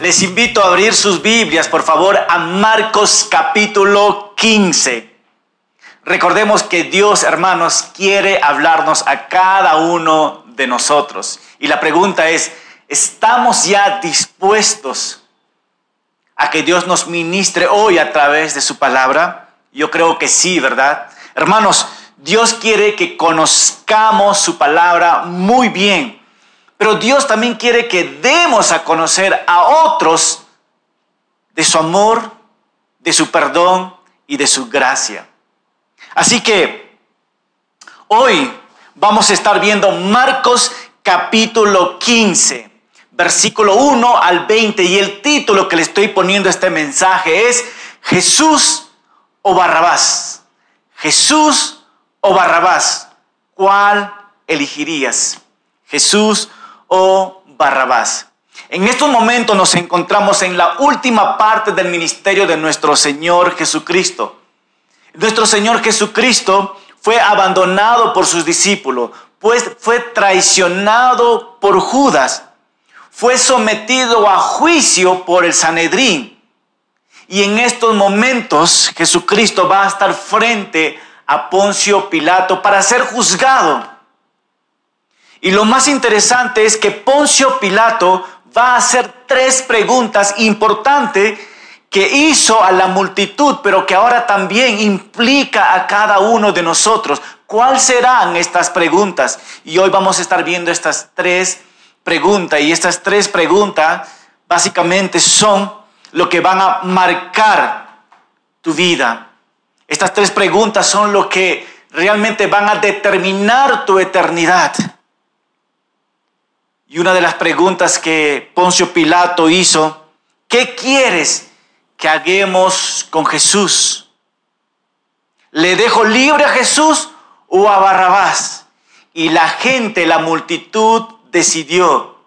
Les invito a abrir sus Biblias, por favor, a Marcos capítulo 15. Recordemos que Dios, hermanos, quiere hablarnos a cada uno de nosotros. Y la pregunta es, ¿estamos ya dispuestos a que Dios nos ministre hoy a través de su palabra? Yo creo que sí, ¿verdad? Hermanos, Dios quiere que conozcamos su palabra muy bien, pero Dios también quiere que demos a conocer a otros de su amor, de su perdón y de su gracia. Así que hoy vamos a estar viendo Marcos capítulo 15, versículo 1 al 20 y el título que le estoy poniendo a este mensaje es Jesús o Barrabás. Jesús o Barrabás, ¿cuál elegirías? Jesús o Barrabás. En estos momentos nos encontramos en la última parte del ministerio de nuestro Señor Jesucristo. Nuestro Señor Jesucristo fue abandonado por sus discípulos, pues fue traicionado por Judas, fue sometido a juicio por el Sanedrín. Y en estos momentos Jesucristo va a estar frente Poncio Pilato para ser juzgado. Y lo más interesante es que Poncio Pilato va a hacer tres preguntas importantes que hizo a la multitud, pero que ahora también implica a cada uno de nosotros. ¿Cuáles serán estas preguntas? Y hoy vamos a estar viendo estas tres preguntas. Y estas tres preguntas básicamente son lo que van a marcar tu vida. Estas tres preguntas son lo que realmente van a determinar tu eternidad. Y una de las preguntas que Poncio Pilato hizo, ¿qué quieres que hagamos con Jesús? ¿Le dejo libre a Jesús o a Barrabás? Y la gente, la multitud decidió,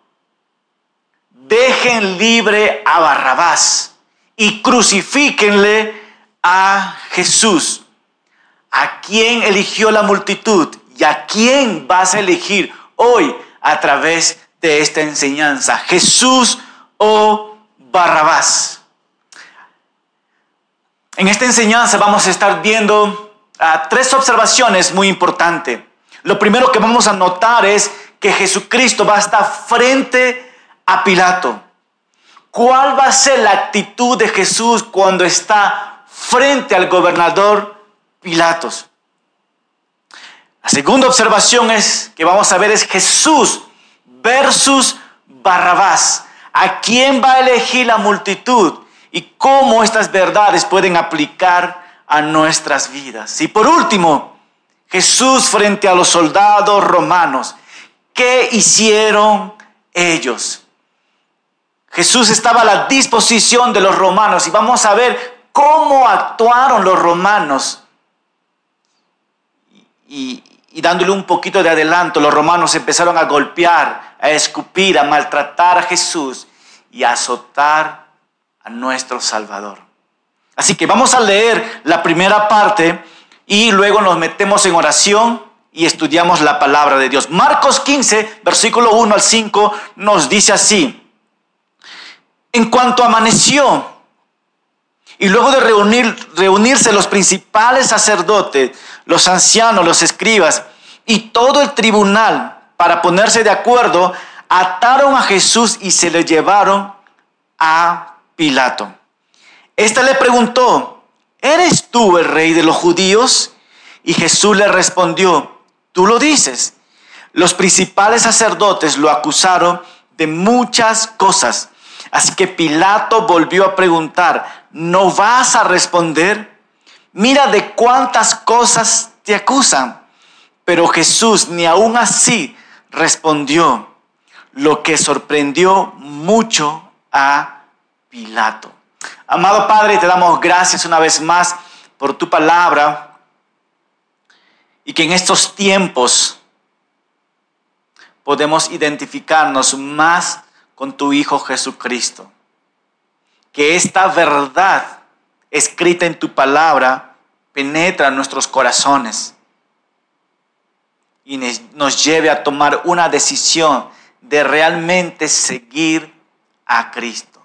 dejen libre a Barrabás y crucifíquenle a Jesús. ¿A quién eligió la multitud? ¿Y a quién vas a elegir hoy a través de esta enseñanza? ¿Jesús o Barrabás? En esta enseñanza vamos a estar viendo uh, tres observaciones muy importantes. Lo primero que vamos a notar es que Jesucristo va a estar frente a Pilato. ¿Cuál va a ser la actitud de Jesús cuando está frente al gobernador Pilatos? La segunda observación es que vamos a ver es Jesús versus Barrabás. ¿A quién va a elegir la multitud? Y cómo estas verdades pueden aplicar a nuestras vidas. Y por último, Jesús frente a los soldados romanos. ¿Qué hicieron ellos? Jesús estaba a la disposición de los romanos y vamos a ver cómo actuaron los romanos. Y, dándole un poquito de adelanto, los romanos empezaron a golpear, a escupir, a maltratar a Jesús y a azotar a nuestro Salvador. Así que vamos a leer la primera parte y luego nos metemos en oración y estudiamos la palabra de Dios. Marcos 15, versículo 1 al 5 nos dice así. En cuanto amaneció, y luego de reunir, reunirse los principales sacerdotes, los ancianos, los escribas y todo el tribunal para ponerse de acuerdo, ataron a Jesús y se le llevaron a Pilato. Este le preguntó, ¿eres tú el rey de los judíos? Y Jesús le respondió, tú lo dices. Los principales sacerdotes lo acusaron de muchas cosas. Así que Pilato volvió a preguntar, ¿no vas a responder? Mira de cuántas cosas te acusan. Pero Jesús ni aún así respondió, lo que sorprendió mucho a Pilato. Amado Padre, te damos gracias una vez más por tu palabra y que en estos tiempos podemos identificarnos más con tu Hijo Jesucristo. Que esta verdad escrita en tu palabra penetra en nuestros corazones y nos lleve a tomar una decisión de realmente seguir a Cristo.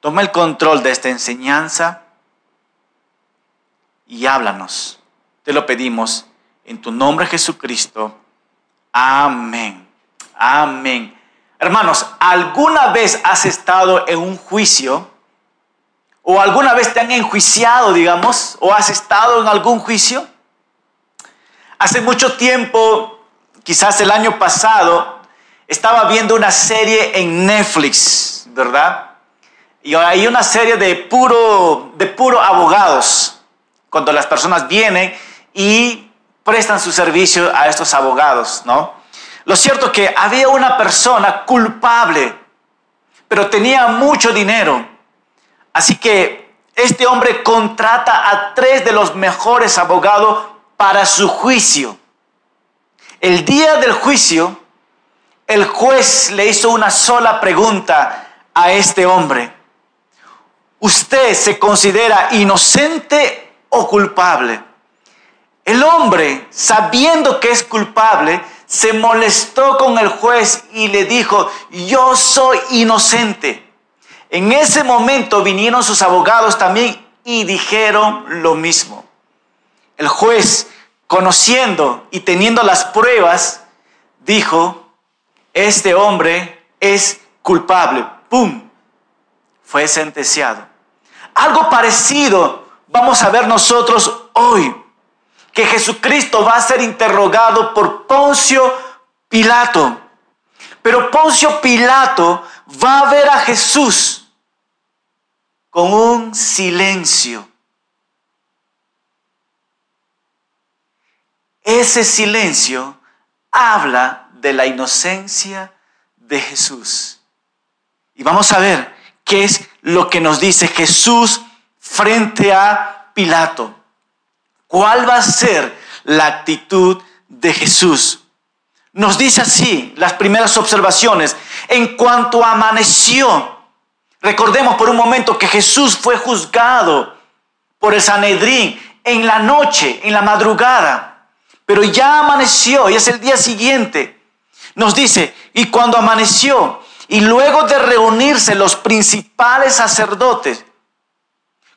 Toma el control de esta enseñanza y háblanos. Te lo pedimos en tu nombre Jesucristo. Amén. Amén. Hermanos, ¿alguna vez has estado en un juicio? ¿O alguna vez te han enjuiciado, digamos? ¿O has estado en algún juicio? Hace mucho tiempo, quizás el año pasado, estaba viendo una serie en Netflix, ¿verdad? Y hay una serie de puro, de puro abogados, cuando las personas vienen y prestan su servicio a estos abogados, ¿no? Lo cierto es que había una persona culpable, pero tenía mucho dinero. Así que este hombre contrata a tres de los mejores abogados para su juicio. El día del juicio, el juez le hizo una sola pregunta a este hombre. ¿Usted se considera inocente o culpable? El hombre, sabiendo que es culpable, se molestó con el juez y le dijo, yo soy inocente. En ese momento vinieron sus abogados también y dijeron lo mismo. El juez, conociendo y teniendo las pruebas, dijo, este hombre es culpable. ¡Pum! Fue sentenciado. Algo parecido vamos a ver nosotros hoy, que Jesucristo va a ser interrogado por Poncio Pilato. Pero Poncio Pilato va a ver a Jesús con un silencio. Ese silencio habla de la inocencia de Jesús. Y vamos a ver qué es lo que nos dice Jesús frente a Pilato. ¿Cuál va a ser la actitud de Jesús? Nos dice así las primeras observaciones. En cuanto amaneció, recordemos por un momento que Jesús fue juzgado por el Sanedrín en la noche, en la madrugada, pero ya amaneció y es el día siguiente. Nos dice, y cuando amaneció, y luego de reunirse los principales sacerdotes,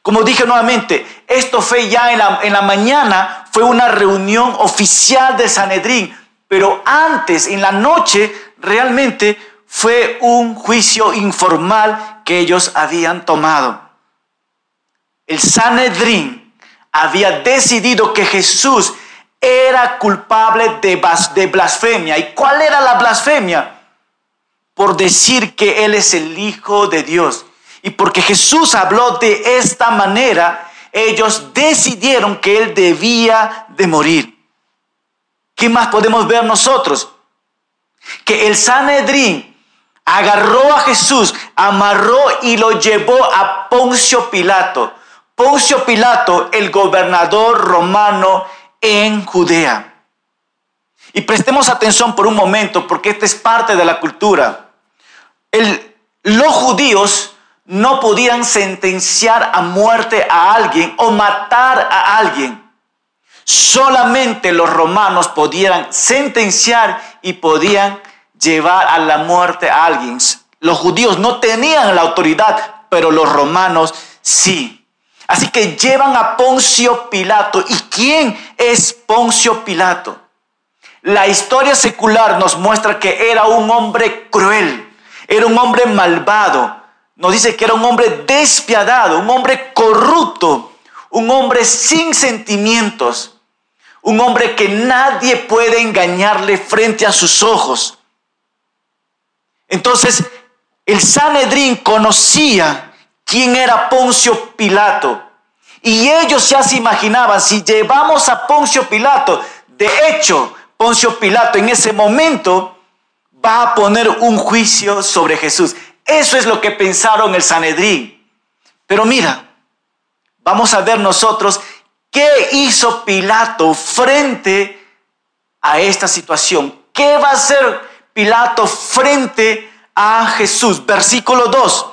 como dije nuevamente, esto fue ya en la, en la mañana, fue una reunión oficial de Sanedrín, pero antes, en la noche, realmente fue un juicio informal que ellos habían tomado. El Sanedrín había decidido que Jesús era culpable de, blasfemia. ¿Y cuál era la blasfemia? Por decir que Él es el Hijo de Dios. Y porque Jesús habló de esta manera, ellos decidieron que Él debía de morir. ¿Qué más podemos ver nosotros? Que el Sanedrín agarró a Jesús, amarró y lo llevó a Poncio Pilato. Poncio Pilato, el gobernador romano en Judea. Y prestemos atención por un momento, porque esta es parte de la cultura. los judíos no podían sentenciar a muerte a alguien o matar a alguien. Solamente los romanos podían sentenciar y podían llevar a la muerte a alguien. Los judíos no tenían la autoridad, pero los romanos sí. Así que llevan a Poncio Pilato. ¿Y quién es Poncio Pilato? La historia secular nos muestra que era un hombre cruel, era un hombre malvado. Nos dice que era un hombre despiadado, un hombre corrupto, un hombre sin sentimientos, un hombre que nadie puede engañarle frente a sus ojos. Entonces, el Sanedrín conocía quién era Poncio Pilato. Y ellos ya se imaginaban, si llevamos a Poncio Pilato, de hecho, Poncio Pilato en ese momento va a poner un juicio sobre Jesús. Eso es lo que pensaron el Sanedrín. Pero mira, vamos a ver nosotros qué hizo Pilato frente a esta situación. ¿Qué va a hacer Pilato frente a Jesús? Versículo 2.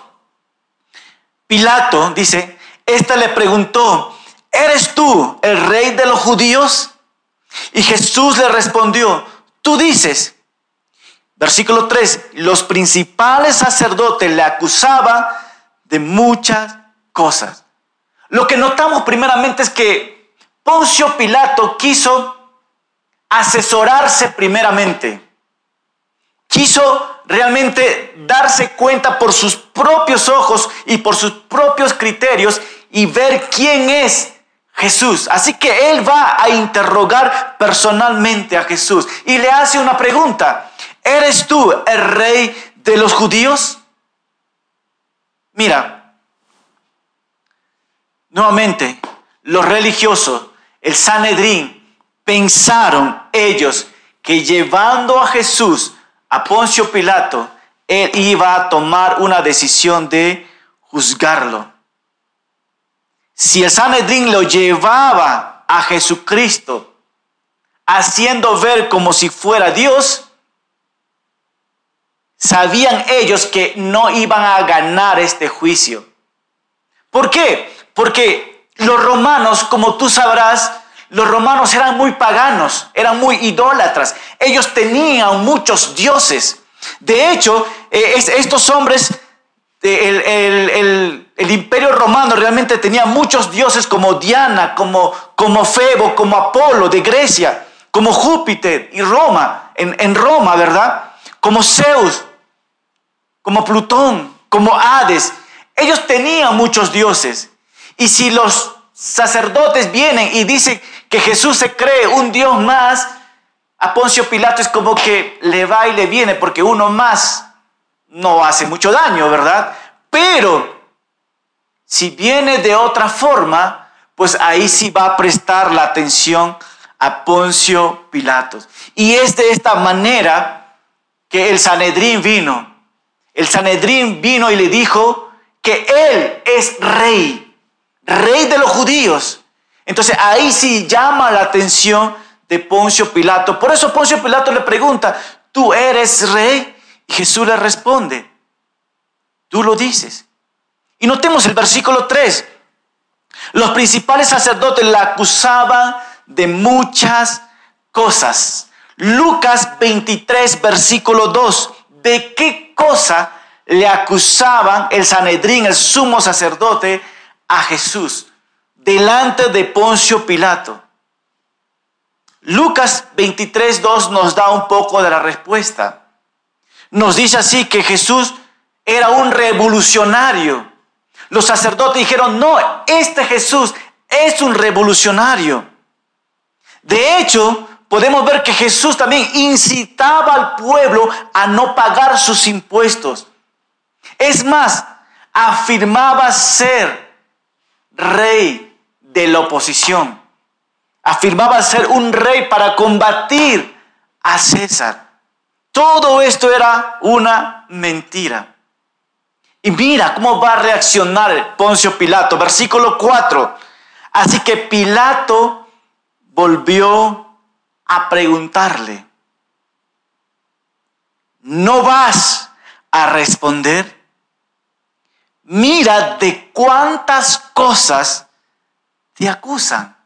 Pilato dice, esta le preguntó, ¿eres tú el rey de los judíos? Y Jesús le respondió, tú dices, versículo 3, los principales sacerdotes le acusaban de muchas cosas. Lo que notamos primeramente es que Poncio Pilato quiso asesorarse primeramente. Quiso realmente darse cuenta por sus propios ojos y por sus propios criterios y ver quién es Jesús. Así que él va a interrogar personalmente a Jesús y le hace una pregunta. ¿Eres tú el rey de los judíos? Mira, nuevamente, los religiosos, el Sanedrín, pensaron ellos que llevando a Jesús a Poncio Pilato, él iba a tomar una decisión de juzgarlo. Si el Sanedrín lo llevaba a Jesucristo, haciendo ver como si fuera Dios, sabían ellos que no iban a ganar este juicio. ¿Por qué? Porque los romanos, como tú sabrás, los romanos eran muy paganos, eran muy idólatras. Ellos tenían muchos dioses. De hecho, eh, estos hombres, el, imperio romano realmente tenía muchos dioses como Diana, como, como Febo, como Apolo de Grecia, como Júpiter y Roma, en, en Roma, ¿verdad? Como Zeus, como Plutón, como Hades. Ellos tenían muchos dioses. Y si los sacerdotes vienen y dicen que Jesús se cree un Dios más, a Poncio Pilato es como que le va y le viene, porque uno más no hace mucho daño, ¿verdad? Pero si viene de otra forma, pues ahí sí va a prestar la atención a Poncio Pilatos. Y es de esta manera que el Sanedrín vino. El Sanedrín vino y le dijo que él es rey, rey de los judíos. Entonces ahí sí llama la atención de Poncio Pilato. Por eso Poncio Pilato le pregunta, ¿tú eres rey? Y Jesús le responde, tú lo dices. Y notemos el versículo 3. Los principales sacerdotes la acusaban de muchas cosas. Lucas 23, versículo 2. ¿De qué cosa le acusaban el Sanedrín, el sumo sacerdote, a Jesús? delante de Poncio Pilato. Lucas 23.2 nos da un poco de la respuesta. Nos dice así que Jesús era un revolucionario. Los sacerdotes dijeron, no, este Jesús es un revolucionario. De hecho, podemos ver que Jesús también incitaba al pueblo a no pagar sus impuestos. Es más, afirmaba ser rey de la oposición. Afirmaba ser un rey para combatir a César. Todo esto era una mentira. Y mira cómo va a reaccionar Poncio Pilato. Versículo 4. Así que Pilato volvió a preguntarle, ¿no vas a responder? Mira de cuántas cosas te acusan.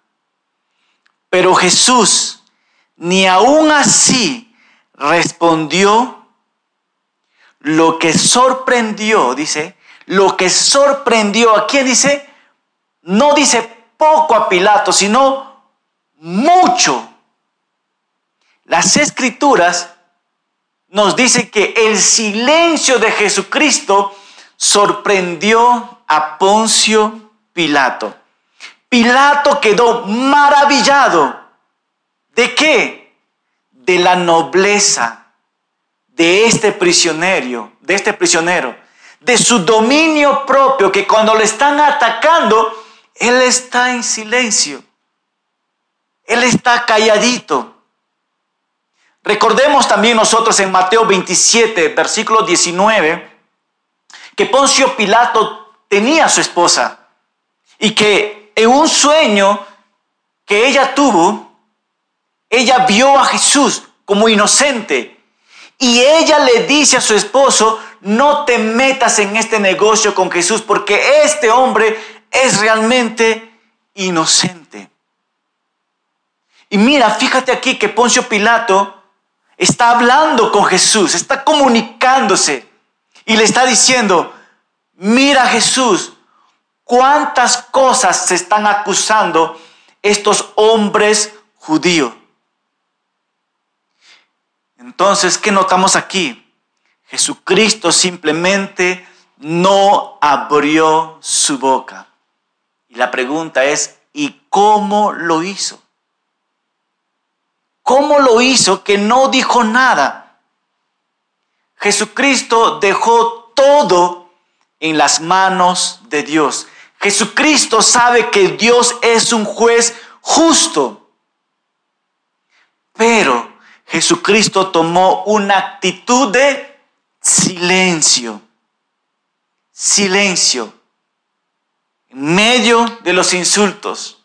Pero Jesús ni aún así respondió lo que sorprendió, dice, lo que sorprendió, ¿a quién dice? No dice poco a Pilato, sino mucho. Las escrituras nos dicen que el silencio de Jesucristo sorprendió a Poncio Pilato. Pilato quedó maravillado. ¿De qué? De la nobleza de este prisionero, de este prisionero, de su dominio propio, que cuando le están atacando, él está en silencio. Él está calladito. Recordemos también nosotros en Mateo 27, versículo 19, que Poncio Pilato tenía a su esposa y que en un sueño que ella tuvo, ella vio a Jesús como inocente y ella le dice a su esposo, no te metas en este negocio con Jesús porque este hombre es realmente inocente. Y mira, fíjate aquí que Poncio Pilato está hablando con Jesús, está comunicándose y le está diciendo, mira Jesús, cuántas cosas se están acusando estos hombres judíos. Entonces, ¿qué notamos aquí? Jesucristo simplemente no abrió su boca. Y la pregunta es, ¿y cómo lo hizo? ¿Cómo lo hizo que no dijo nada? Jesucristo dejó todo en las manos de Dios. Jesucristo sabe que Dios es un juez justo. Pero Jesucristo tomó una actitud de silencio. Silencio. En medio de los insultos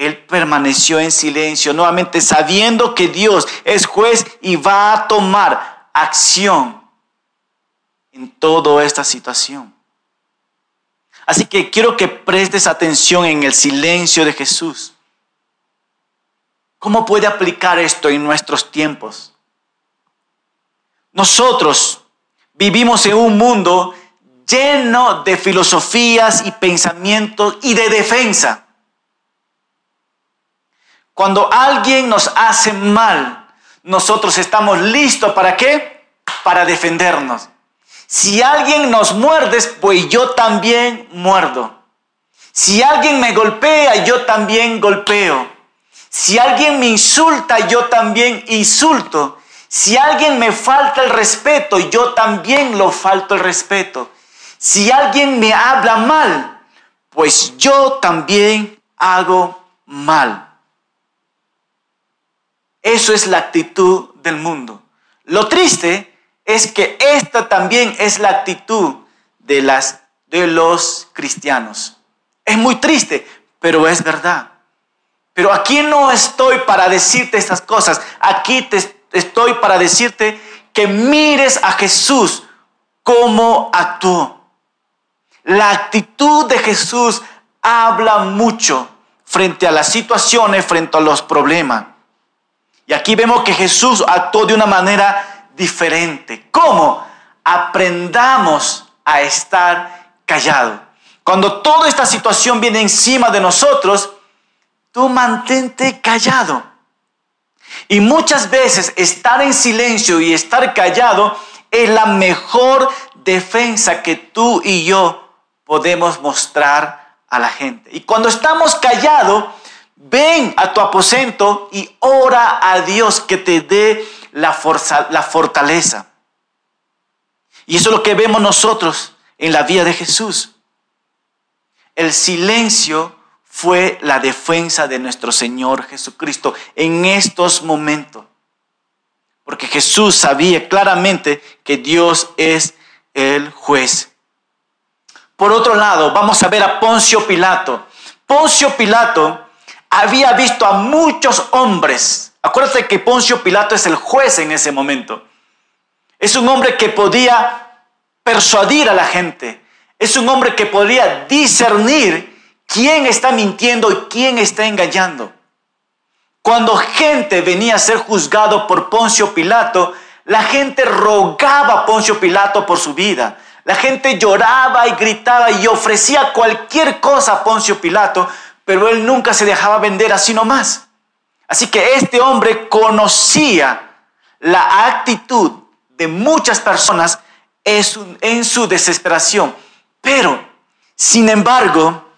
él permaneció en silencio, nuevamente sabiendo que Dios es juez y va a tomar acción en toda esta situación. Así que quiero que prestes atención en el silencio de Jesús. ¿Cómo puede aplicar esto en nuestros tiempos? Nosotros vivimos en un mundo lleno de filosofías y pensamientos y de defensa. Cuando alguien nos hace mal, nosotros estamos listos para qué? Para defendernos. Si alguien nos muerde, pues yo también muerdo. Si alguien me golpea, yo también golpeo. Si alguien me insulta, yo también insulto. Si alguien me falta el respeto, yo también lo falto el respeto. Si alguien me habla mal, pues yo también hago mal. Eso es la actitud del mundo. Lo triste es que esta también es la actitud de, las, de los cristianos. Es muy triste, pero es verdad. Pero aquí no estoy para decirte estas cosas. Aquí te estoy para decirte que mires a Jesús cómo actuó. La actitud de Jesús habla mucho frente a las situaciones, frente a los problemas. Y aquí vemos que Jesús actuó de una manera diferente. ¿Cómo? Aprendamos a estar callado. Cuando toda esta situación viene encima de nosotros, tú mantente callado. Y muchas veces estar en silencio y estar callado es la mejor defensa que tú y yo podemos mostrar a la gente. Y cuando estamos callados, ven a tu aposento y ora a Dios que te dé la, la fortaleza. Y eso es lo que vemos nosotros en la vida de Jesús. El silencio fue la defensa de nuestro Señor Jesucristo en estos momentos. Porque Jesús sabía claramente que Dios es el juez. Por otro lado, vamos a ver a Poncio Pilato. Poncio Pilato había visto a muchos hombres. Acuérdate que Poncio Pilato es el juez en ese momento. Es un hombre que podía persuadir a la gente. Es un hombre que podía discernir quién está mintiendo y quién está engañando. Cuando gente venía a ser juzgado por Poncio Pilato, la gente rogaba a Poncio Pilato por su vida. La gente lloraba y gritaba y ofrecía cualquier cosa a Poncio Pilato pero él nunca se dejaba vender así nomás. Así que este hombre conocía la actitud de muchas personas en su desesperación. Pero, sin embargo,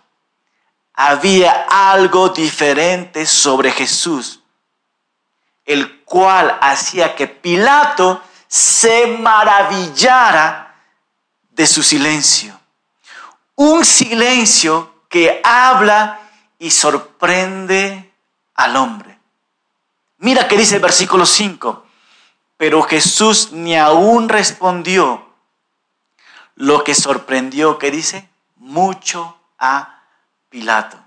había algo diferente sobre Jesús, el cual hacía que Pilato se maravillara de su silencio. Un silencio que habla y sorprende al hombre. Mira que dice el versículo 5, pero Jesús ni aún respondió lo que sorprendió, que dice, mucho a Pilato.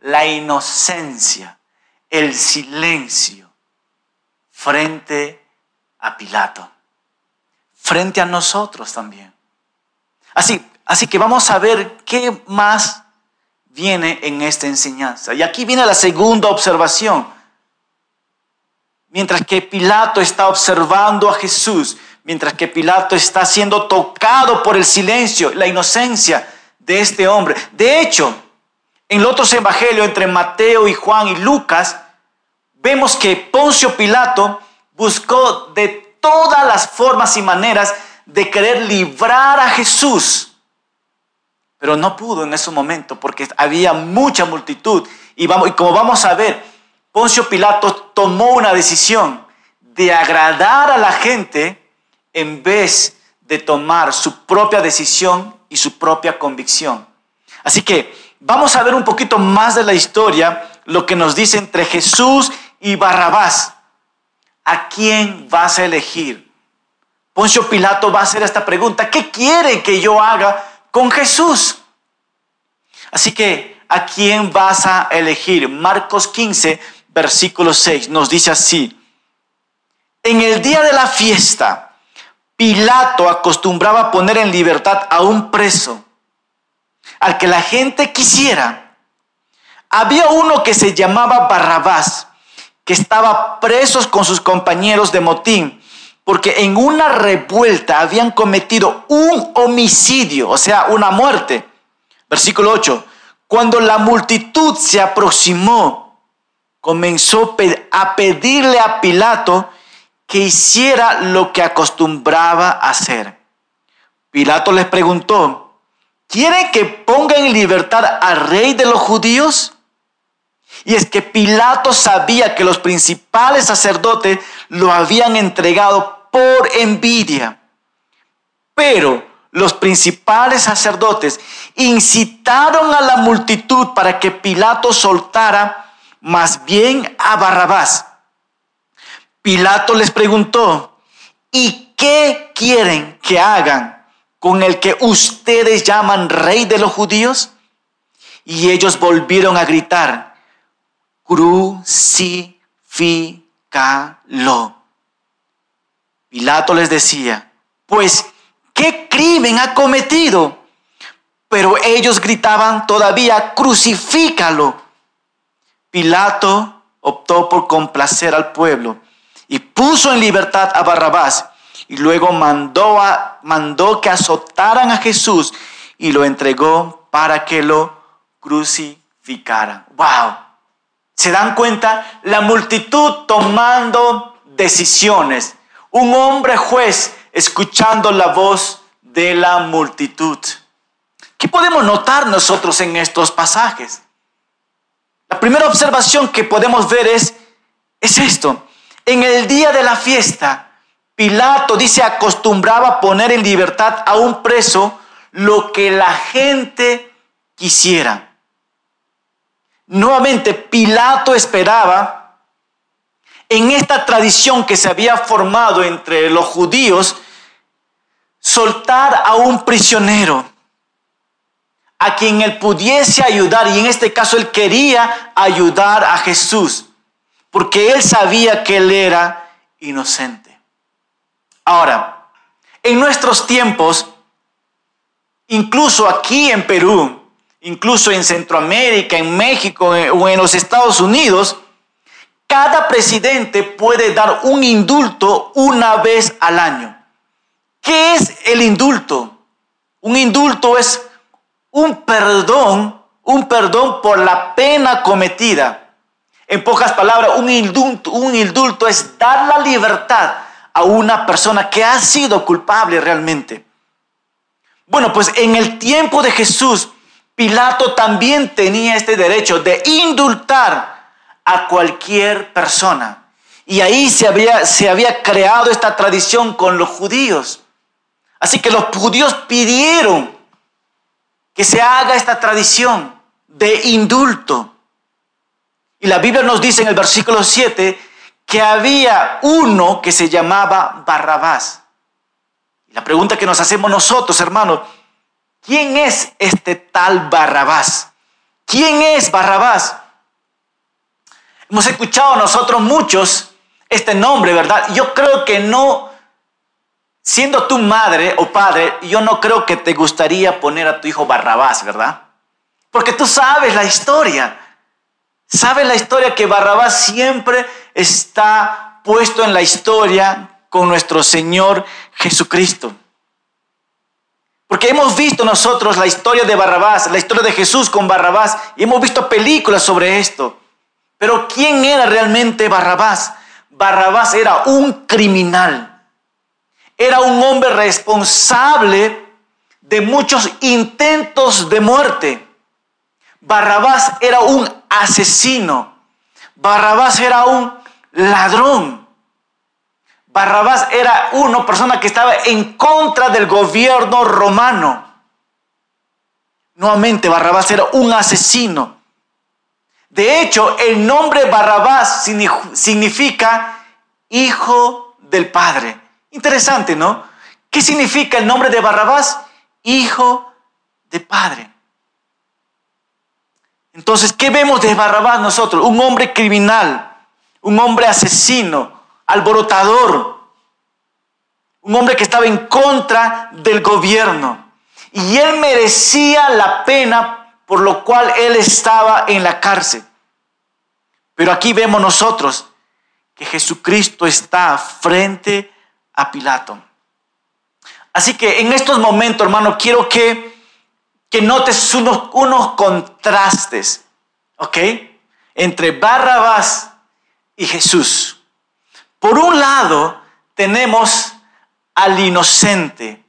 La inocencia, el silencio frente a Pilato, frente a nosotros también. Así, así que vamos a ver qué más viene en esta enseñanza. Y aquí viene la segunda observación. Mientras que Pilato está observando a Jesús, mientras que Pilato está siendo tocado por el silencio, la inocencia de este hombre. De hecho, en los otros evangelios entre Mateo y Juan y Lucas, vemos que Poncio Pilato buscó de todas las formas y maneras de querer librar a Jesús. Pero no pudo en ese momento porque había mucha multitud. Y, como vamos a ver, Poncio Pilato tomó una decisión de agradar a la gente en vez de tomar su propia decisión y su propia convicción. Así que vamos a ver un poquito más de la historia, lo que nos dice entre Jesús y Barrabás. ¿A quién vas a elegir? Poncio Pilato va a hacer esta pregunta. ¿Qué quiere que yo haga con Jesús? Así que, ¿a quién vas a elegir? Marcos 15, versículo 6 nos dice así. En el día de la fiesta, Pilato acostumbraba poner en libertad a un preso, al que la gente quisiera. Había uno que se llamaba Barrabás, que estaba preso con sus compañeros de motín, porque en una revuelta habían cometido un homicidio, o sea, una muerte. Versículo 8. Cuando la multitud se aproximó, comenzó a pedirle a Pilato que hiciera lo que acostumbraba hacer. Pilato les preguntó, ¿quieren que ponga en libertad al rey de los judíos? Y es que Pilato sabía que los principales sacerdotes lo habían entregado por envidia. Pero los principales sacerdotes incitaron a la multitud para que Pilato soltara más bien a Barrabás. Pilato les preguntó, ¿y qué quieren que hagan con el que ustedes llaman rey de los judíos? Y ellos volvieron a gritar, crucifícalo. Pilato les decía, pues ¿qué crimen ha cometido? Pero ellos gritaban todavía, crucifícalo. Pilato optó por complacer al pueblo y puso en libertad a Barrabás y luego mandó, mandó que azotaran a Jesús y lo entregó para que lo crucificaran. ¡Wow! ¿Se dan cuenta? La multitud tomando decisiones. Un hombre juez escuchando la voz de la multitud. ¿Qué podemos notar nosotros en estos pasajes? La primera observación que podemos ver es, es esto. En el día de la fiesta, Pilato dice acostumbraba poner en libertad a un preso lo que la gente quisiera. Nuevamente, Pilato esperaba en esta tradición que se había formado entre los judíos, soltar a un prisionero, a quien él pudiese ayudar, y en este caso él quería ayudar a Jesús, porque él sabía que él era inocente. Ahora, en nuestros tiempos, incluso aquí en Perú, incluso en Centroamérica, en México o en los Estados Unidos, cada presidente puede dar un indulto una vez al año. ¿Qué es el indulto? Un indulto es un perdón, un perdón por la pena cometida. En pocas palabras, un indulto, un indulto es dar la libertad a una persona que ha sido culpable realmente. Bueno, pues en el tiempo de Jesús, Pilato también tenía este derecho de indultar a cualquier persona. Y ahí se había, se había creado esta tradición con los judíos. Así que los judíos pidieron que se haga esta tradición de indulto. Y la Biblia nos dice en el versículo 7 que había uno que se llamaba Barrabás. Y la pregunta que nos hacemos nosotros, hermanos, ¿quién es este tal Barrabás? ¿Quién es Barrabás? Hemos escuchado nosotros muchos este nombre, ¿verdad? Yo creo que no, siendo tu madre o padre, yo no creo que te gustaría poner a tu hijo Barrabás, ¿verdad? Porque tú sabes la historia. Sabes la historia que Barrabás siempre está puesto en la historia con nuestro Señor Jesucristo. Porque hemos visto nosotros la historia de Barrabás, la historia de Jesús con Barrabás, y hemos visto películas sobre esto. Pero ¿quién era realmente Barrabás? Barrabás era un criminal. Era un hombre responsable de muchos intentos de muerte. Barrabás era un asesino. Barrabás era un ladrón. Barrabás era una persona que estaba en contra del gobierno romano. Nuevamente, Barrabás era un asesino. De hecho, el nombre Barrabás significa hijo del Padre. Interesante, ¿no? ¿Qué significa el nombre de Barrabás? Hijo de Padre. Entonces, ¿qué vemos de Barrabás nosotros? Un hombre criminal, un hombre asesino, alborotador, un hombre que estaba en contra del gobierno. Y él merecía la pena por lo cual él estaba en la cárcel. Pero aquí vemos nosotros que Jesucristo está frente a Pilato. Así que en estos momentos, hermano, quiero que, que notes unos, unos contrastes, ¿ok? Entre Barrabás y Jesús. Por un lado, tenemos al inocente,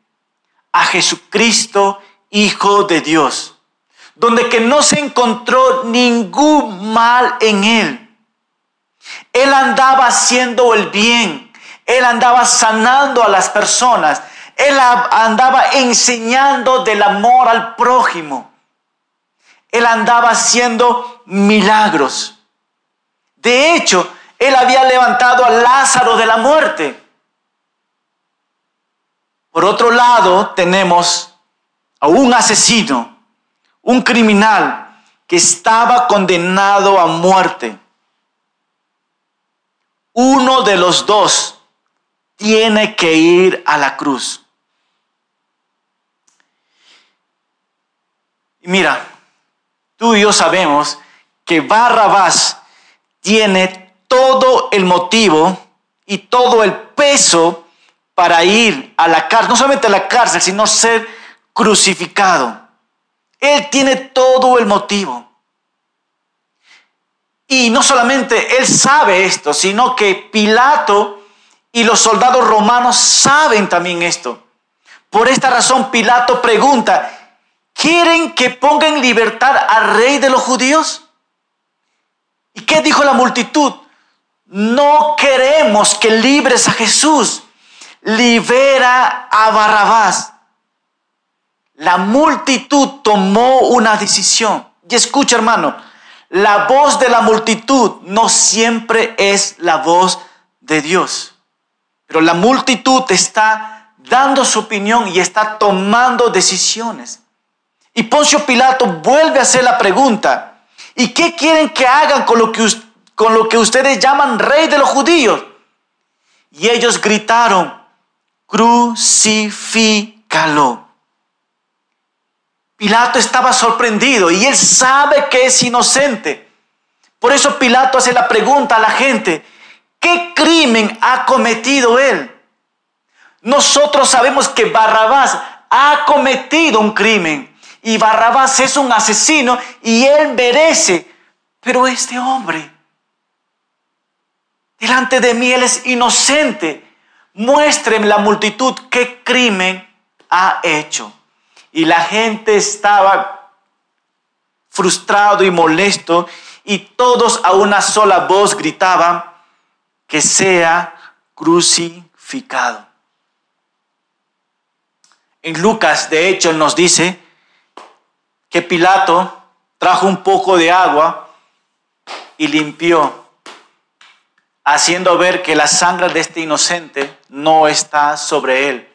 a Jesucristo, Hijo de Dios, donde que no se encontró ningún mal en él. Él andaba haciendo el bien, él andaba sanando a las personas, él andaba enseñando del amor al prójimo, él andaba haciendo milagros. De hecho, él había levantado a Lázaro de la muerte. Por otro lado, tenemos a un asesino, un criminal que estaba condenado a muerte. Uno de los dos tiene que ir a la cruz. Mira, tú y yo sabemos que Barrabás tiene todo el motivo y todo el peso para ir a la cárcel, no solamente a la cárcel, sino ser crucificado. Él tiene todo el motivo. Y no solamente él sabe esto, sino que Pilato y los soldados romanos saben también esto. Por esta razón Pilato pregunta, ¿quieren que ponga en libertad al rey de los judíos? ¿Y qué dijo la multitud? No queremos que libres a Jesús. Libera a Barrabás. La multitud tomó una decisión. Y escucha, hermano, la voz de la multitud no siempre es la voz de Dios. Pero la multitud está dando su opinión y está tomando decisiones. Y Poncio Pilato vuelve a hacer la pregunta, ¿y qué quieren que hagan con lo que con lo que ustedes llaman rey de los judíos. Y ellos gritaron, crucifícalo. Pilato estaba sorprendido y él sabe que es inocente. Por eso Pilato hace la pregunta a la gente, ¿qué crimen ha cometido él? Nosotros sabemos que Barrabás ha cometido un crimen y Barrabás es un asesino y él merece, pero este hombre Delante de mí Él es inocente. Muestren la multitud qué crimen ha hecho. Y la gente estaba frustrado y molesto y todos a una sola voz gritaban que sea crucificado. En Lucas, de hecho, nos dice que Pilato trajo un poco de agua y limpió haciendo ver que la sangre de este inocente no está sobre él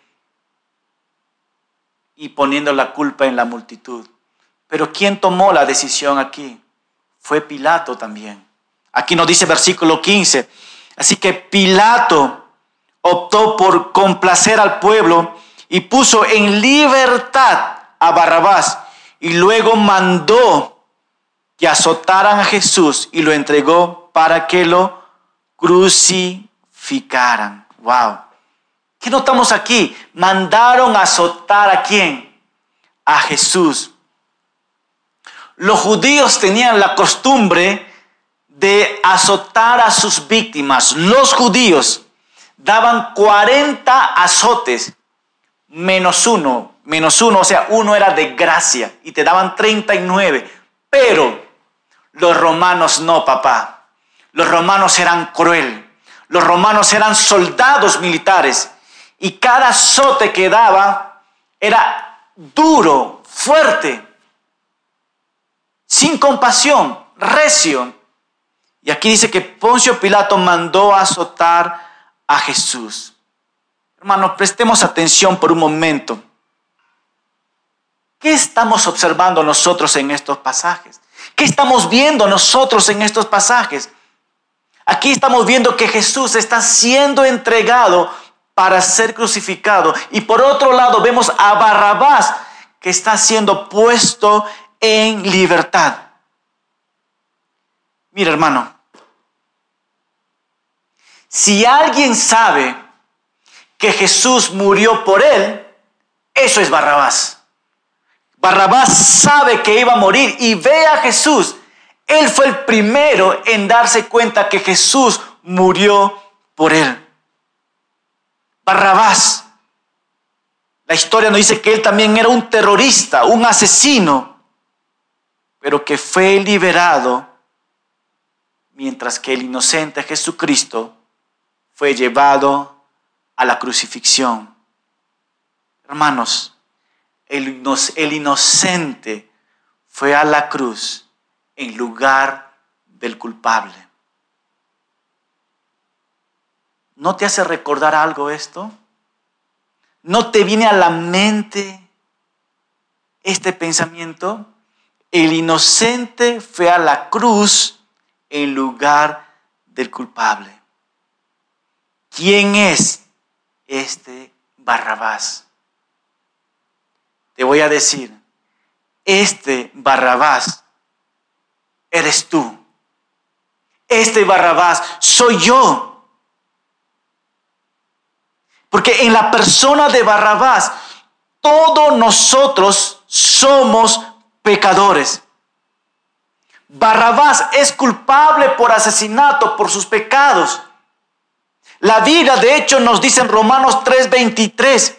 y poniendo la culpa en la multitud. Pero ¿quién tomó la decisión aquí? Fue Pilato también. Aquí nos dice versículo 15. Así que Pilato optó por complacer al pueblo y puso en libertad a Barrabás y luego mandó que azotaran a Jesús y lo entregó para que lo crucificaran. Wow. ¿Qué notamos aquí? Mandaron azotar a quién? A Jesús. Los judíos tenían la costumbre de azotar a sus víctimas. Los judíos daban 40 azotes menos uno, menos uno, o sea, uno era de gracia y te daban 39. Pero los romanos no, papá. Los romanos eran cruel. Los romanos eran soldados militares y cada azote que daba era duro, fuerte, sin compasión, recio. Y aquí dice que Poncio Pilato mandó azotar a Jesús. Hermanos, prestemos atención por un momento. ¿Qué estamos observando nosotros en estos pasajes? ¿Qué estamos viendo nosotros en estos pasajes? Aquí estamos viendo que Jesús está siendo entregado para ser crucificado. Y por otro lado vemos a Barrabás que está siendo puesto en libertad. Mira hermano, si alguien sabe que Jesús murió por él, eso es Barrabás. Barrabás sabe que iba a morir y ve a Jesús. Él fue el primero en darse cuenta que Jesús murió por él. Barrabás. La historia nos dice que él también era un terrorista, un asesino, pero que fue liberado mientras que el inocente Jesucristo fue llevado a la crucifixión. Hermanos, el, inocente fue a la cruz en lugar del culpable. ¿No te hace recordar algo esto? ¿No te viene a la mente este pensamiento? El inocente fue a la cruz en lugar del culpable. ¿Quién es este Barrabás? Te voy a decir, este Barrabás eres tú. Este Barrabás soy yo. Porque en la persona de Barrabás, todos nosotros somos pecadores. Barrabás es culpable por asesinato, por sus pecados. La vida, de hecho, nos dice en Romanos 3:23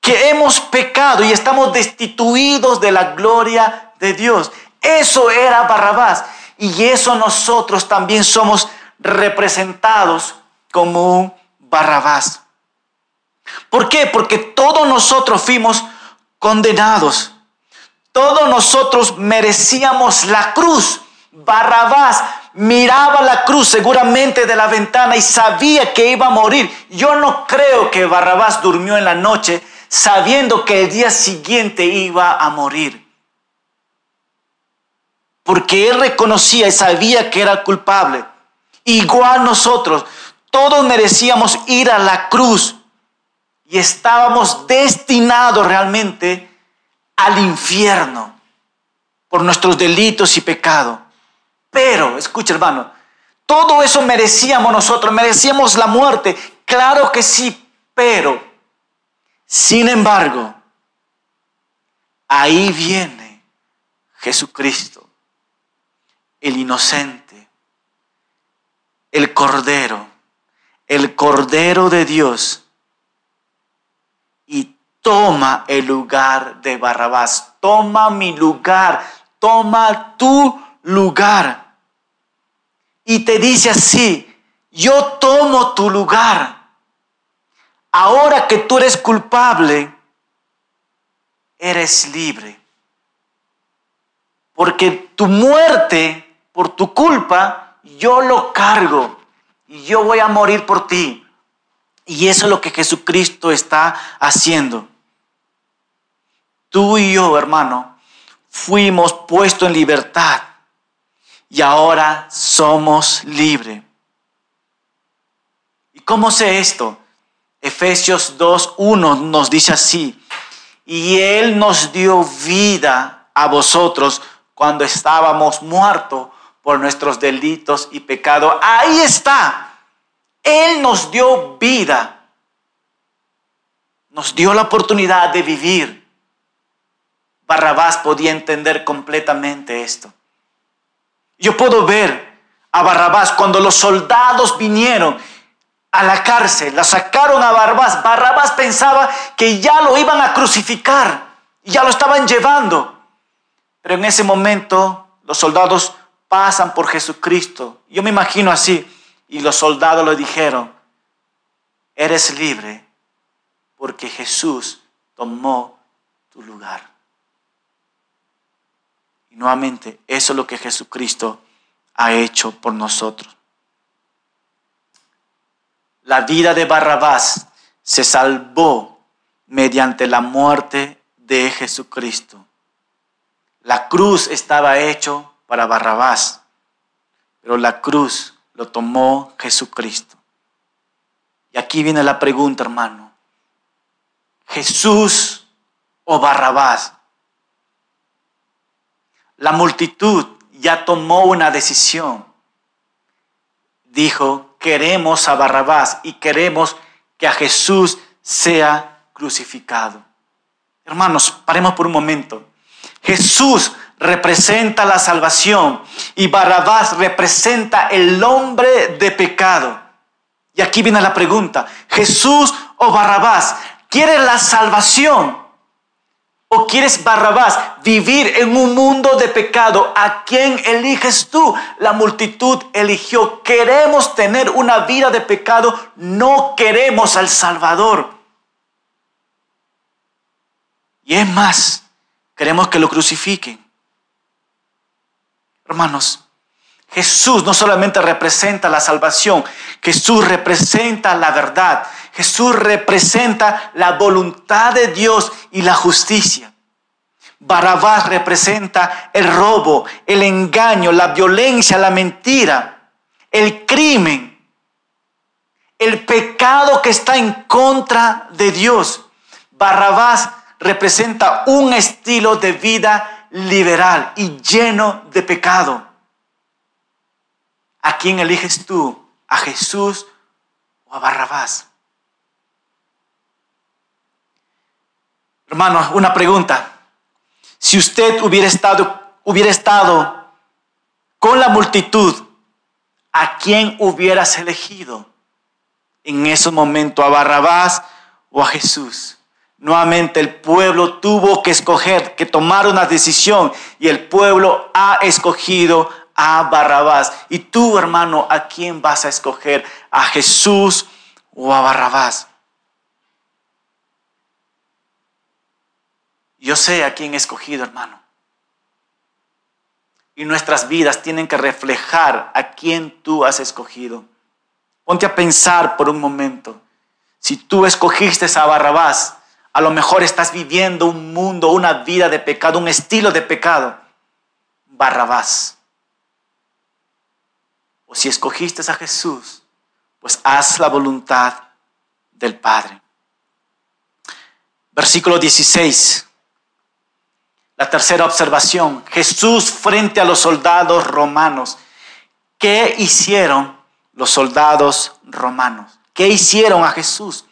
que hemos pecado y estamos destituidos de la gloria de Dios. Eso era Barrabás y eso nosotros también somos representados como un Barrabás. ¿Por qué? Porque todos nosotros fuimos condenados. Todos nosotros merecíamos la cruz. Barrabás miraba la cruz seguramente de la ventana y sabía que iba a morir. Yo no creo que Barrabás durmió en la noche sabiendo que el día siguiente iba a morir. Porque él reconocía y sabía que era culpable. Igual nosotros, todos merecíamos ir a la cruz y estábamos destinados realmente al infierno por nuestros delitos y pecados. Pero, escucha hermano, todo eso merecíamos nosotros, merecíamos la muerte. Claro que sí, pero, sin embargo, ahí viene Jesucristo, el inocente, el Cordero, el Cordero de Dios, toma el lugar de Barrabás, toma mi lugar, toma tu lugar y te dice así, yo tomo tu lugar. Ahora que tú eres culpable, eres libre. Porque tu muerte, por tu culpa, yo lo cargo y yo voy a morir por ti. Y eso es lo que Jesucristo está haciendo. Tú y yo, hermano, fuimos puestos en libertad y ahora somos libres. ¿Y cómo sé esto? Efesios 2.1 nos dice así, y Él nos dio vida a vosotros cuando estábamos muertos por nuestros delitos y pecados. Ahí está. Él nos dio vida. Nos dio la oportunidad de vivir. Barrabás podía entender completamente esto. Yo puedo ver a Barrabás cuando los soldados vinieron a la cárcel, la sacaron a Barrabás. Barrabás pensaba que ya lo iban a crucificar, ya lo estaban llevando. Pero en ese momento los soldados pasan por Jesucristo. Yo me imagino así. Y los soldados le dijeron, eres libre porque Jesús tomó tu lugar. Nuevamente, eso es lo que Jesucristo ha hecho por nosotros. La vida de Barrabás se salvó mediante la muerte de Jesucristo. La cruz estaba hecho para Barrabás, pero la cruz lo tomó Jesucristo. Y aquí viene la pregunta, hermano. ¿Jesús o Barrabás? La multitud ya tomó una decisión. Dijo, queremos a Barrabás y queremos que a Jesús sea crucificado. Hermanos, paremos por un momento. Jesús representa la salvación y Barrabás representa el hombre de pecado. Y aquí viene la pregunta, ¿Jesús o Barrabás? ¿Quieres la salvación? ¿O quieres Barrabás vivir en un mundo de pecado? ¿A quién eliges tú? La multitud eligió. Queremos tener una vida de pecado, no queremos al Salvador. Y es más, queremos que lo crucifiquen. Hermanos, Jesús no solamente representa la salvación, Jesús representa la verdad, Jesús representa la voluntad de Dios y la justicia. Barabás representa el robo, el engaño, la violencia, la mentira, el crimen, el pecado que está en contra de Dios. Barrabás representa un estilo de vida liberal y lleno de pecado. ¿A quién eliges tú? ¿A Jesús o a Barrabás? Hermano, una pregunta. Si usted hubiera estado, hubiera estado con la multitud, ¿a quién hubieras elegido en esos momentos? ¿A Barrabás o a Jesús? Nuevamente el pueblo tuvo que escoger, que tomar una decisión y el pueblo ha escogido a Barrabás. Y tú, hermano, ¿a quién vas a escoger? ¿A Jesús o a Barrabás? Yo sé a quién he escogido, hermano. Y nuestras vidas tienen que reflejar a quién tú has escogido. Ponte a pensar por un momento. Si tú escogiste a Barrabás, a lo mejor estás viviendo un mundo, una vida de pecado, un estilo de pecado. Barrabás. O si escogiste a Jesús, pues haz la voluntad del Padre. Versículo 16. La tercera observación. Jesús frente a los soldados romanos. ¿Qué hicieron los soldados romanos? ¿Qué hicieron a Jesús?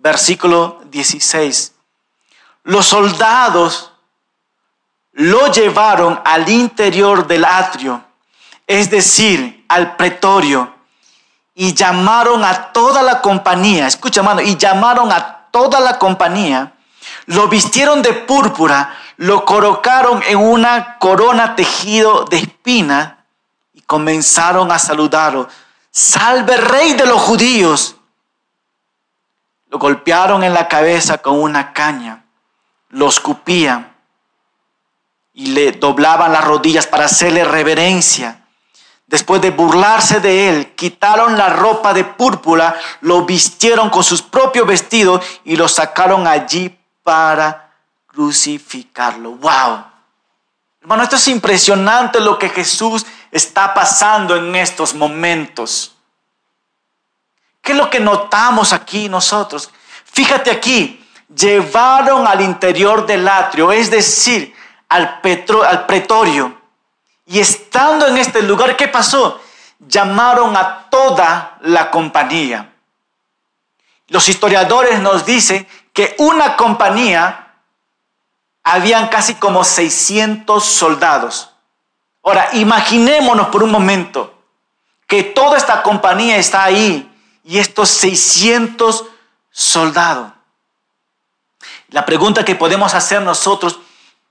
versículo 16. Los soldados lo llevaron al interior del atrio, es decir, al pretorio, y llamaron a toda la compañía, escucha mano, y llamaron a toda la compañía, lo vistieron de púrpura, lo colocaron en una corona tejido de espina y comenzaron a saludarlo. Salve rey de los judíos. Lo golpearon en la cabeza con una caña, lo escupían y le doblaban las rodillas para hacerle reverencia. Después de burlarse de él, quitaron la ropa de púrpura, lo vistieron con sus propios vestidos y lo sacaron allí para crucificarlo. ¡Wow! Hermano, esto es impresionante lo que Jesús está pasando en estos momentos. ¿Qué es lo que notamos aquí nosotros? Fíjate aquí, llevaron al interior del atrio, es decir, al, petro- al pretorio. Y estando en este lugar, ¿qué pasó? Llamaron a toda la compañía. Los historiadores nos dicen que una compañía habían casi como 600 soldados. Ahora, imaginémonos por un momento que toda esta compañía está ahí y estos 600 soldados. La pregunta que podemos hacer nosotros,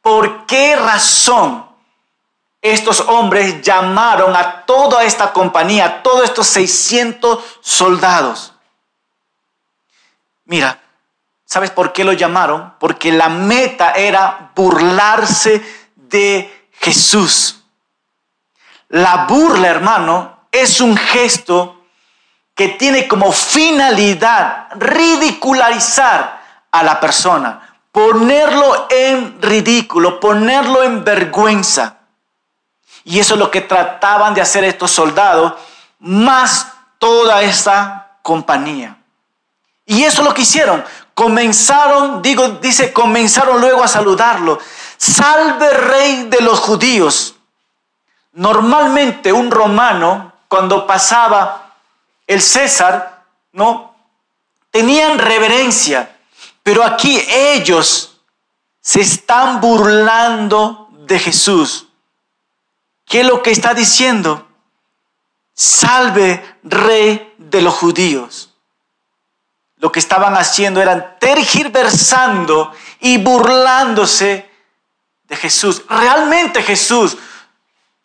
¿por qué razón estos hombres llamaron a toda esta compañía, a todos estos 600 soldados? Mira, ¿sabes por qué lo llamaron? Porque la meta era burlarse de Jesús. La burla, hermano, es un gesto que tiene como finalidad ridicularizar a la persona, ponerlo en ridículo, ponerlo en vergüenza. Y eso es lo que trataban de hacer estos soldados, más toda esta compañía. Y eso es lo que hicieron. Comenzaron, digo, dice, comenzaron luego a saludarlo. Salve rey de los judíos. Normalmente un romano, cuando pasaba el César, ¿no? Tenían reverencia. Pero aquí ellos se están burlando de Jesús. ¿Qué es lo que está diciendo? Salve rey de los judíos. Lo que estaban haciendo eran tergiversando y burlándose de Jesús. Realmente Jesús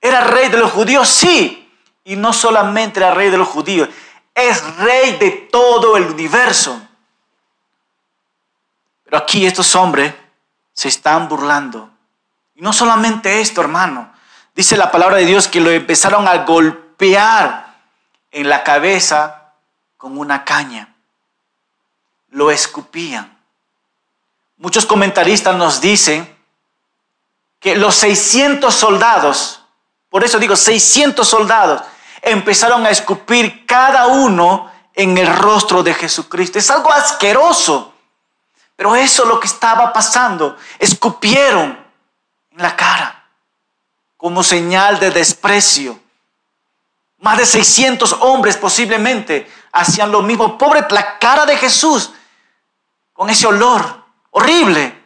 era rey de los judíos, sí. Y no solamente era rey de los judíos, es rey de todo el universo. Pero aquí estos hombres se están burlando. Y no solamente esto, hermano. Dice la palabra de Dios que lo empezaron a golpear en la cabeza con una caña. Lo escupían. Muchos comentaristas nos dicen que los 600 soldados, por eso digo 600 soldados, empezaron a escupir cada uno en el rostro de Jesucristo. Es algo asqueroso. Pero eso es lo que estaba pasando. Escupieron en la cara como señal de desprecio. Más de 600 hombres posiblemente hacían lo mismo. Pobre la cara de Jesús con ese olor horrible.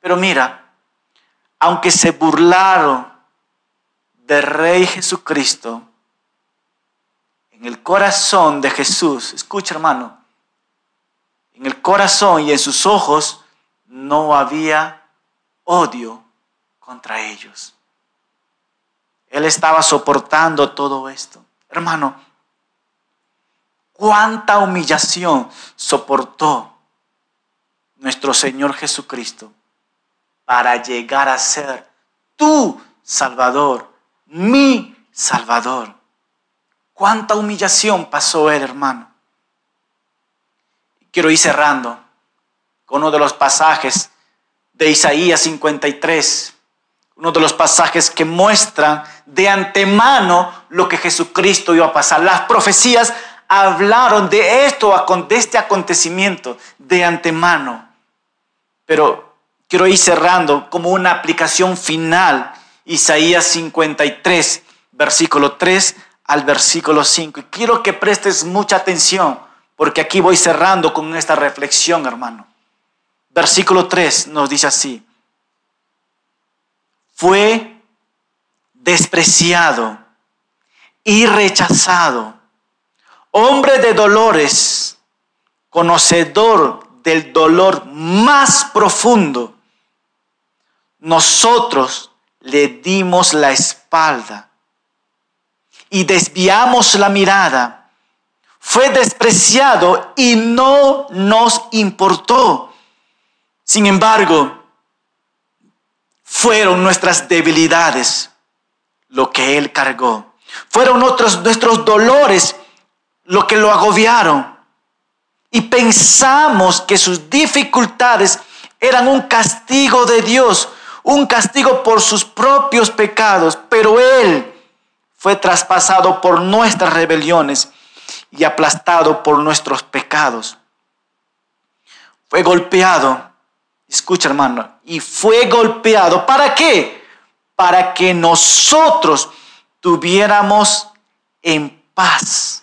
Pero mira, aunque se burlaron del Rey Jesucristo, en el corazón de Jesús, escucha hermano, en el corazón y en sus ojos no había odio contra ellos. Él estaba soportando todo esto. Hermano, cuánta humillación soportó nuestro Señor Jesucristo para llegar a ser tu Salvador, mi Salvador. Cuánta humillación pasó Él, hermano. Quiero ir cerrando con uno de los pasajes de Isaías 53, uno de los pasajes que muestran de antemano lo que Jesucristo iba a pasar. Las profecías hablaron de esto, de este acontecimiento de antemano. Pero quiero ir cerrando como una aplicación final, Isaías 53, versículo 3 al versículo 5. Y quiero que prestes mucha atención, porque aquí voy cerrando con esta reflexión, hermano. Versículo 3 nos dice así, fue despreciado y rechazado, hombre de dolores, conocedor del dolor más profundo. Nosotros le dimos la espalda y desviamos la mirada. Fue despreciado y no nos importó. Sin embargo, fueron nuestras debilidades lo que Él cargó. Fueron nuestros, nuestros dolores lo que lo agobiaron. Y pensamos que sus dificultades eran un castigo de Dios, un castigo por sus propios pecados. Pero Él fue traspasado por nuestras rebeliones y aplastado por nuestros pecados. Fue golpeado Escucha, hermano, y fue golpeado. ¿Para qué? Para que nosotros tuviéramos en paz.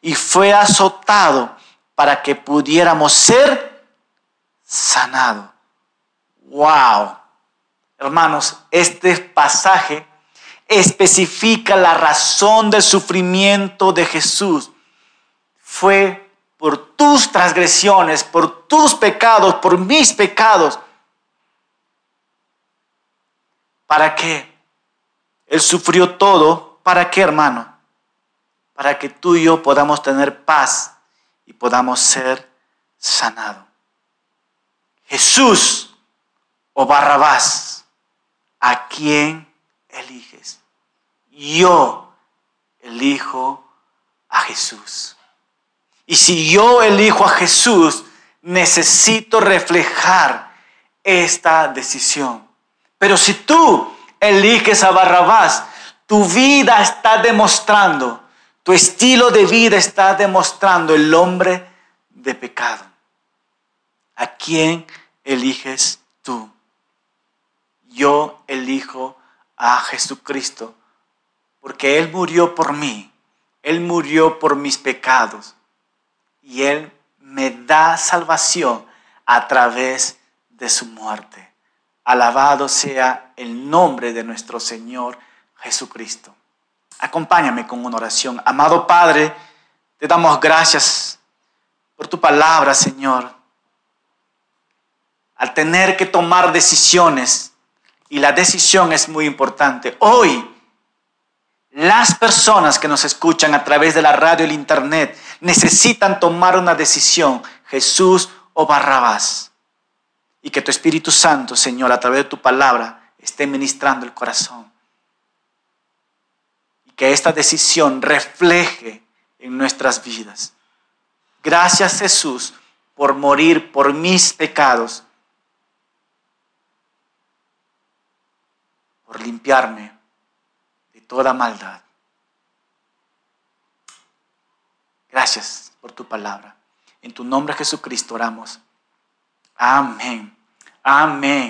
Y fue azotado para que pudiéramos ser sanados. Wow. Hermanos, este pasaje especifica la razón del sufrimiento de Jesús. Fue por tus transgresiones, por tus pecados, por mis pecados. ¿Para qué? Él sufrió todo. ¿Para qué, hermano? Para que tú y yo podamos tener paz y podamos ser sanados. Jesús o Barrabás, ¿a quién eliges? Yo elijo a Jesús. Y si yo elijo a Jesús, necesito reflejar esta decisión. Pero si tú eliges a Barrabás, tu vida está demostrando, tu estilo de vida está demostrando el hombre de pecado. ¿A quién eliges tú? Yo elijo a Jesucristo, porque Él murió por mí, Él murió por mis pecados y Él me da salvación a través de su muerte. Alabado sea el nombre de nuestro Señor Jesucristo. Acompáñame con una oración. Amado Padre, te damos gracias por tu palabra, Señor. Al tener que tomar decisiones, y la decisión es muy importante, hoy las personas que nos escuchan a través de la radio y el internet necesitan tomar una decisión, Jesús o Barrabás. Y que tu Espíritu Santo, Señor, a través de tu palabra, esté ministrando el corazón. Que esta decisión refleje en nuestras vidas. Gracias Jesús por morir por mis pecados, por limpiarme toda maldad. Gracias por tu palabra. En tu nombre Jesucristo oramos. Amén. Amén.